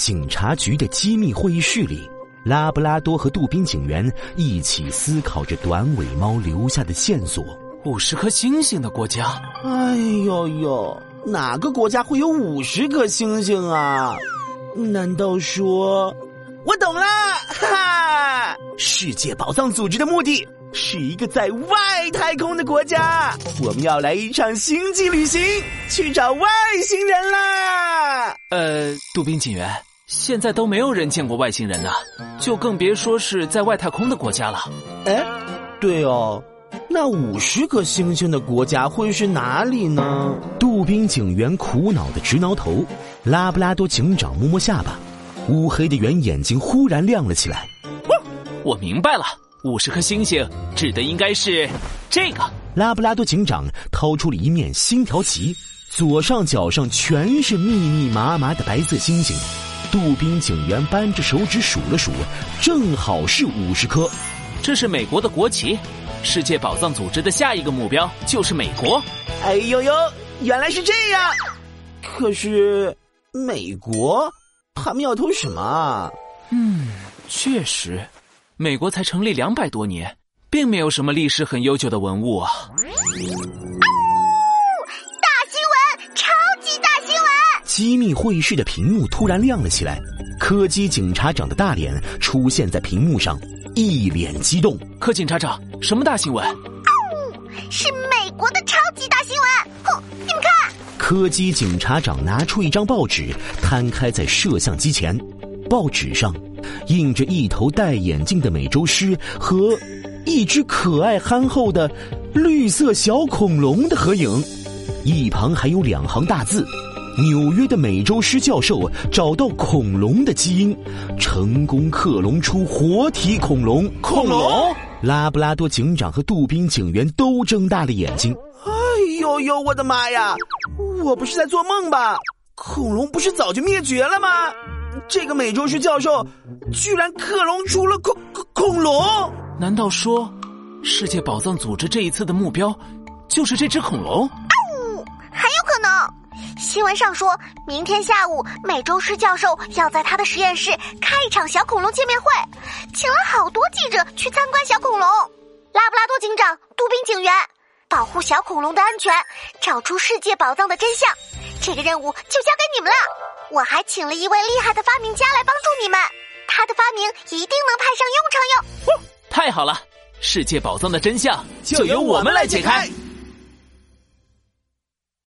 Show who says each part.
Speaker 1: 警察局的机密会议室里，拉布拉多和杜宾警员一起思考着短尾猫留下的线索。
Speaker 2: 五十颗星星的国家，
Speaker 3: 哎呦呦，哪个国家会有五十颗星星啊？难道说，我懂了，哈哈！世界宝藏组织的目的是一个在外太空的国家，我们要来一场星际旅行，去找外星人啦！
Speaker 2: 呃，杜宾警员，现在都没有人见过外星人呢，就更别说是在外太空的国家了。
Speaker 3: 哎，对哦。那五十颗星星的国家会是哪里呢？
Speaker 1: 杜宾警员苦恼的直挠头，拉布拉多警长摸摸下巴，乌黑的圆眼睛忽然亮了起来。
Speaker 2: 我明白了，五十颗星星指的应该是这个。
Speaker 1: 拉布拉多警长掏出了一面星条旗，左上角上全是密密麻麻的白色星星。杜宾警员扳着手指数了数，正好是五十颗。
Speaker 2: 这是美国的国旗。世界宝藏组织的下一个目标就是美国。
Speaker 3: 哎呦呦，原来是这样！可是美国他们要偷什么啊？
Speaker 2: 嗯，确实，美国才成立两百多年，并没有什么历史很悠久的文物啊。
Speaker 1: 机密会议室的屏幕突然亮了起来，柯基警察长的大脸出现在屏幕上。一脸激动，
Speaker 2: 柯警察长，什么大新闻？
Speaker 4: 是美国的超级大新闻！哼，你们看，
Speaker 1: 柯基警察长拿出一张报纸，摊开在摄像机前，报纸上印着一头戴眼镜的美洲狮和一只可爱憨厚的绿色小恐龙的合影，一旁还有两行大字。纽约的美洲狮教授找到恐龙的基因，成功克隆出活体恐龙。
Speaker 3: 恐龙！
Speaker 1: 拉布拉多警长和杜宾警员都睁大了眼睛。
Speaker 3: 哎呦呦，我的妈呀！我不是在做梦吧？恐龙不是早就灭绝了吗？这个美洲狮教授居然克隆出了恐恐龙？
Speaker 2: 难道说，世界宝藏组织这一次的目标就是这只恐龙？
Speaker 4: 新闻上说，明天下午，美洲狮教授要在他的实验室开一场小恐龙见面会，请了好多记者去参观小恐龙。拉布拉多警长、杜宾警员，保护小恐龙的安全，找出世界宝藏的真相，这个任务就交给你们了。我还请了一位厉害的发明家来帮助你们，他的发明一定能派上用场哟。
Speaker 2: 太好了，世界宝藏的真相就由我们来解开。